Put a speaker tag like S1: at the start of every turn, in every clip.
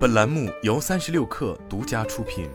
S1: 本栏目由三十六氪独家出品。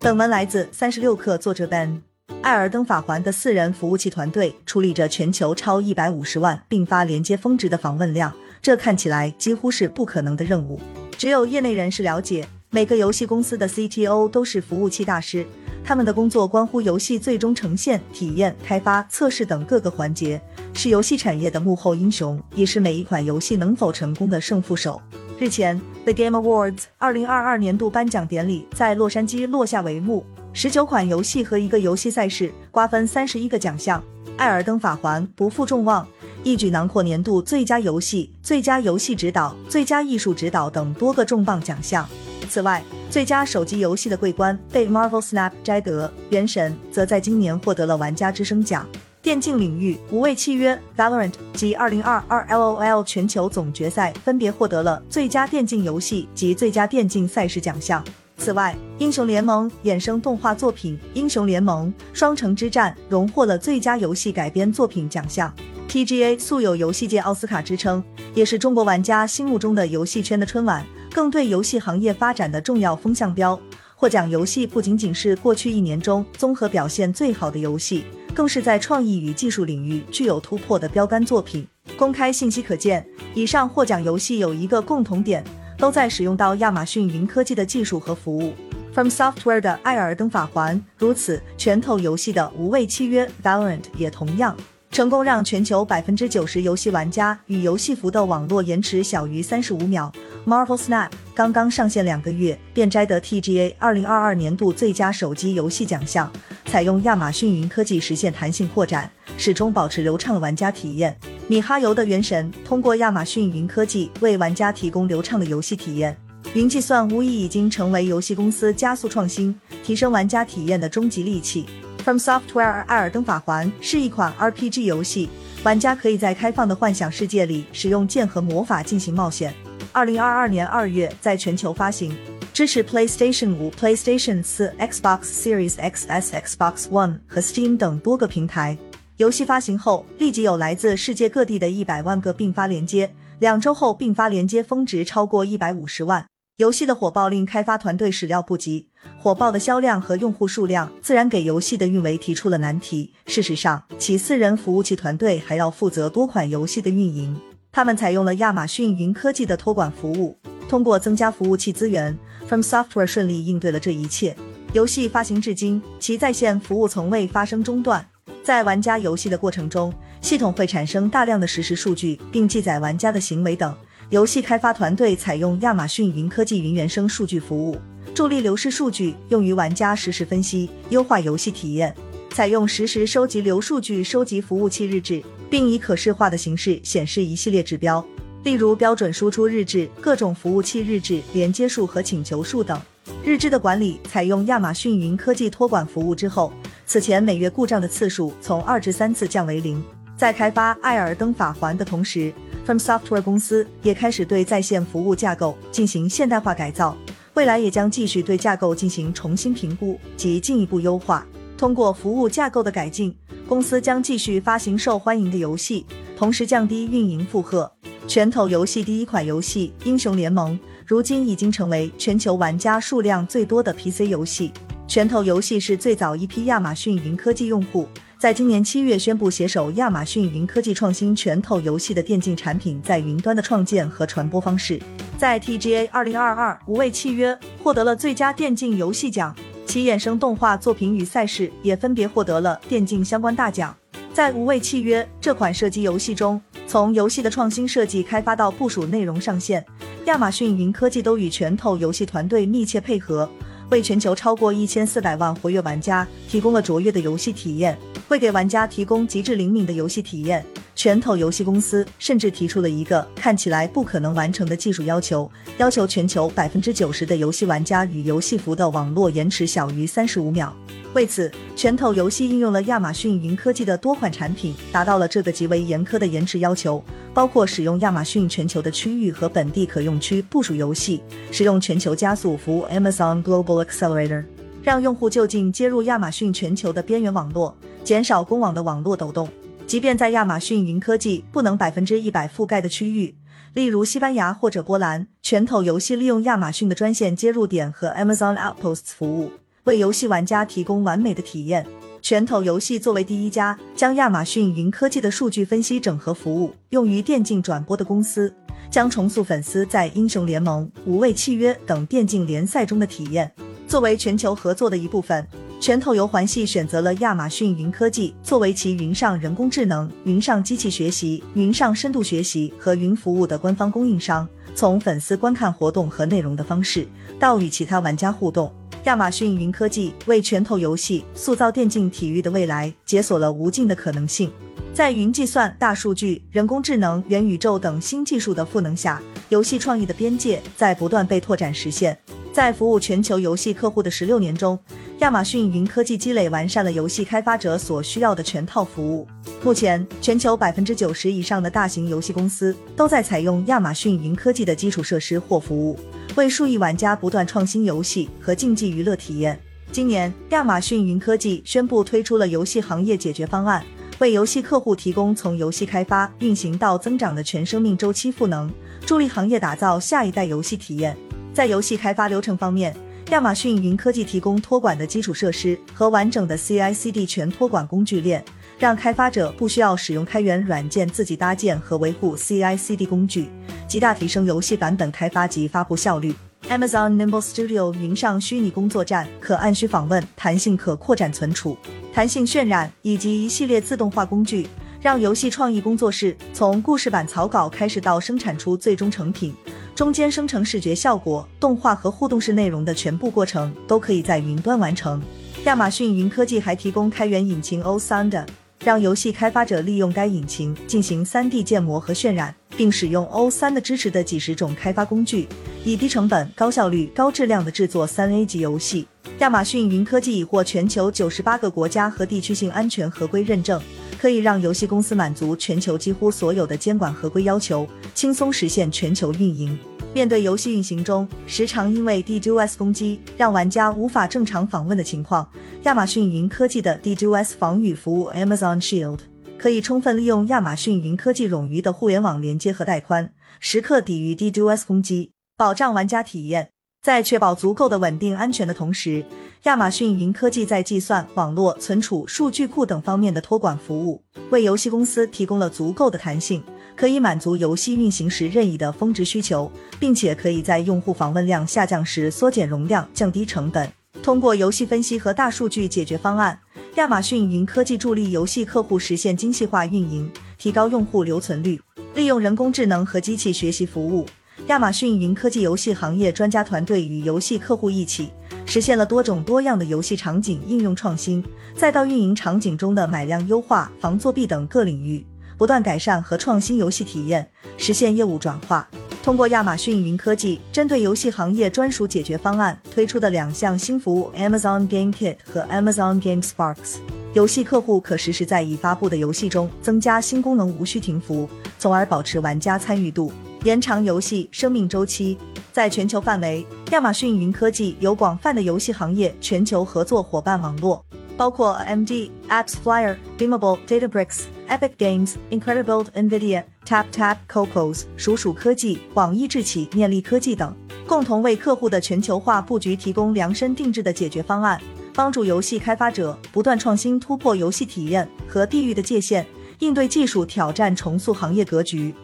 S2: 本文来自三十六氪，作者 Ben。艾尔登法环的四人服务器团队处理着全球超一百五十万并发连接峰值的访问量，这看起来几乎是不可能的任务。只有业内人士了解，每个游戏公司的 CTO 都是服务器大师。他们的工作关乎游戏最终呈现、体验、开发、测试等各个环节，是游戏产业的幕后英雄，也是每一款游戏能否成功的胜负手。日前，The Game Awards 二零二二年度颁奖典礼在洛杉矶落下帷幕，十九款游戏和一个游戏赛事瓜分三十一个奖项，《艾尔登法环》不负众望，一举囊括年度最佳游戏、最佳游戏指导、最佳艺术指导等多个重磅奖项。此外，最佳手机游戏的桂冠被 Marvel Snap 摘得，《原神》则在今年获得了玩家之声奖。电竞领域，《无畏契约》Valorant 及2022 LOL 全球总决赛分别获得了最佳电竞游戏及最佳电竞赛事奖项。此外，《英雄联盟》衍生动画作品《英雄联盟：双城之战》荣获了最佳游戏改编作品奖项。TGA 素有游戏界奥斯卡之称，也是中国玩家心目中的游戏圈的春晚。更对游戏行业发展的重要风向标。获奖游戏不仅仅是过去一年中综合表现最好的游戏，更是在创意与技术领域具有突破的标杆作品。公开信息可见，以上获奖游戏有一个共同点，都在使用到亚马逊云科技的技术和服务。From Software 的《艾尔登法环》如此，拳头游戏的《无畏契约》Valorant 也同样成功让全球百分之九十游戏玩家与游戏服的网络延迟小于三十五秒。Marvel Snap 刚刚上线两个月，便摘得 TGA 二零二二年度最佳手机游戏奖项。采用亚马逊云科技实现弹性扩展，始终保持流畅的玩家体验。米哈游的《原神》通过亚马逊云科技为玩家提供流畅的游戏体验。云计算无疑已经成为游戏公司加速创新、提升玩家体验的终极利器。From Software《艾尔登法环》是一款 RPG 游戏，玩家可以在开放的幻想世界里使用剑和魔法进行冒险。二零二二年二月在全球发行，支持 PlayStation 五、PlayStation 四、Xbox Series X S、Xbox One 和 Steam 等多个平台。游戏发行后，立即有来自世界各地的一百万个并发连接，两周后并发连接峰值超过一百五十万。游戏的火爆令开发团队始料不及，火爆的销量和用户数量自然给游戏的运维提出了难题。事实上，其四人服务器团队还要负责多款游戏的运营。他们采用了亚马逊云科技的托管服务，通过增加服务器资源，From Software 顺利应对了这一切。游戏发行至今，其在线服务从未发生中断。在玩家游戏的过程中，系统会产生大量的实时数据，并记载玩家的行为等。游戏开发团队采用亚马逊云科技云原生数据服务，助力流失数据用于玩家实时分析，优化游戏体验。采用实时收集流数据，收集服务器日志。并以可视化的形式显示一系列指标，例如标准输出日志、各种服务器日志、连接数和请求数等。日志的管理采用亚马逊云科技托管服务之后，此前每月故障的次数从二至三次降为零。在开发《艾尔登法环》的同时，From Software 公司也开始对在线服务架构进行现代化改造，未来也将继续对架构进行重新评估及进一步优化。通过服务架构的改进。公司将继续发行受欢迎的游戏，同时降低运营负荷。拳头游戏第一款游戏《英雄联盟》如今已经成为全球玩家数量最多的 PC 游戏。拳头游戏是最早一批亚马逊云科技用户，在今年七月宣布携手亚马逊云科技创新拳头游戏的电竞产品在云端的创建和传播方式。在 TGA 二零二二无畏契约获得了最佳电竞游戏奖。其衍生动画作品与赛事也分别获得了电竞相关大奖。在《无畏契约》这款射击游戏中，从游戏的创新设计、开发到部署内容上线，亚马逊云科技都与拳头游戏团队密切配合，为全球超过一千四百万活跃玩家提供了卓越的游戏体验，会给玩家提供极致灵敏的游戏体验。拳头游戏公司甚至提出了一个看起来不可能完成的技术要求，要求全球百分之九十的游戏玩家与游戏服的网络延迟小于三十五秒。为此，拳头游戏应用了亚马逊云科技的多款产品，达到了这个极为严苛的延迟要求，包括使用亚马逊全球的区域和本地可用区部署游戏，使用全球加速服务 Amazon Global Accelerator，让用户就近接入亚马逊全球的边缘网络，减少公网的网络抖动。即便在亚马逊云科技不能百分之一百覆盖的区域，例如西班牙或者波兰，拳头游戏利用亚马逊的专线接入点和 Amazon Outposts 服务，为游戏玩家提供完美的体验。拳头游戏作为第一家将亚马逊云科技的数据分析整合服务用于电竞转播的公司，将重塑粉丝在英雄联盟、无畏契约等电竞联赛中的体验。作为全球合作的一部分。拳头游环系选择了亚马逊云科技作为其云上人工智能、云上机器学习、云上深度学习和云服务的官方供应商。从粉丝观看活动和内容的方式，到与其他玩家互动，亚马逊云科技为拳头游戏塑造电竞体育的未来解锁了无尽的可能性。在云计算、大数据、人工智能、元宇宙等新技术的赋能下，游戏创意的边界在不断被拓展实现。在服务全球游戏客户的十六年中，亚马逊云科技积累完善了游戏开发者所需要的全套服务。目前，全球百分之九十以上的大型游戏公司都在采用亚马逊云科技的基础设施或服务，为数亿玩家不断创新游戏和竞技娱乐体验。今年，亚马逊云科技宣布推出了游戏行业解决方案，为游戏客户提供从游戏开发、运行到增长的全生命周期赋能，助力行业打造下一代游戏体验。在游戏开发流程方面，亚马逊云科技提供托管的基础设施和完整的 CI/CD 全托管工具链，让开发者不需要使用开源软件自己搭建和维护 CI/CD 工具，极大提升游戏版本开发及发布效率。Amazon Nimble Studio 云上虚拟工作站可按需访问、弹性可扩展存储、弹性渲染以及一系列自动化工具，让游戏创意工作室从故事版草稿开始到生产出最终成品。中间生成视觉效果、动画和互动式内容的全部过程都可以在云端完成。亚马逊云科技还提供开源引擎 o s u n d 让游戏开发者利用该引擎进行 3D 建模和渲染，并使用 o 3的支持的几十种开发工具，以低成本、高效率、高质量的制作 3A 级游戏。亚马逊云科技已获全球九十八个国家和地区性安全合规认证。可以让游戏公司满足全球几乎所有的监管合规要求，轻松实现全球运营。面对游戏运行中时常因为 DDoS 攻击让玩家无法正常访问的情况，亚马逊云科技的 DDoS 防御服务 Amazon Shield 可以充分利用亚马逊云科技冗余的互联网连接和带宽，时刻抵御 DDoS 攻击，保障玩家体验。在确保足够的稳定安全的同时，亚马逊云科技在计算、网络、存储、数据库等方面的托管服务，为游戏公司提供了足够的弹性，可以满足游戏运行时任意的峰值需求，并且可以在用户访问量下降时缩减容量，降低成本。通过游戏分析和大数据解决方案，亚马逊云科技助力游戏客户实现精细化运营，提高用户留存率。利用人工智能和机器学习服务。亚马逊云科技游戏行业专家团队与游戏客户一起，实现了多种多样的游戏场景应用创新，再到运营场景中的买量优化、防作弊等各领域，不断改善和创新游戏体验，实现业务转化。通过亚马逊云科技针对游戏行业专属解决方案推出的两项新服务 Amazon Game Kit 和 Amazon Game Sparks，游戏客户可实时在已发布的游戏中增加新功能，无需停服，从而保持玩家参与度。延长游戏生命周期，在全球范围，亚马逊云科技有广泛的游戏行业全球合作伙伴网络，包括 MD、AppsFlyer、Beamable、DataBricks、Epic Games、Incredible、Nvidia、TapTap、Cocos、鼠鼠科技、网易智启、念力科技等，共同为客户的全球化布局提供量身定制的解决方案，帮助游戏开发者不断创新，突破游戏体验和地域的界限，应对技术挑战，重塑行业格局。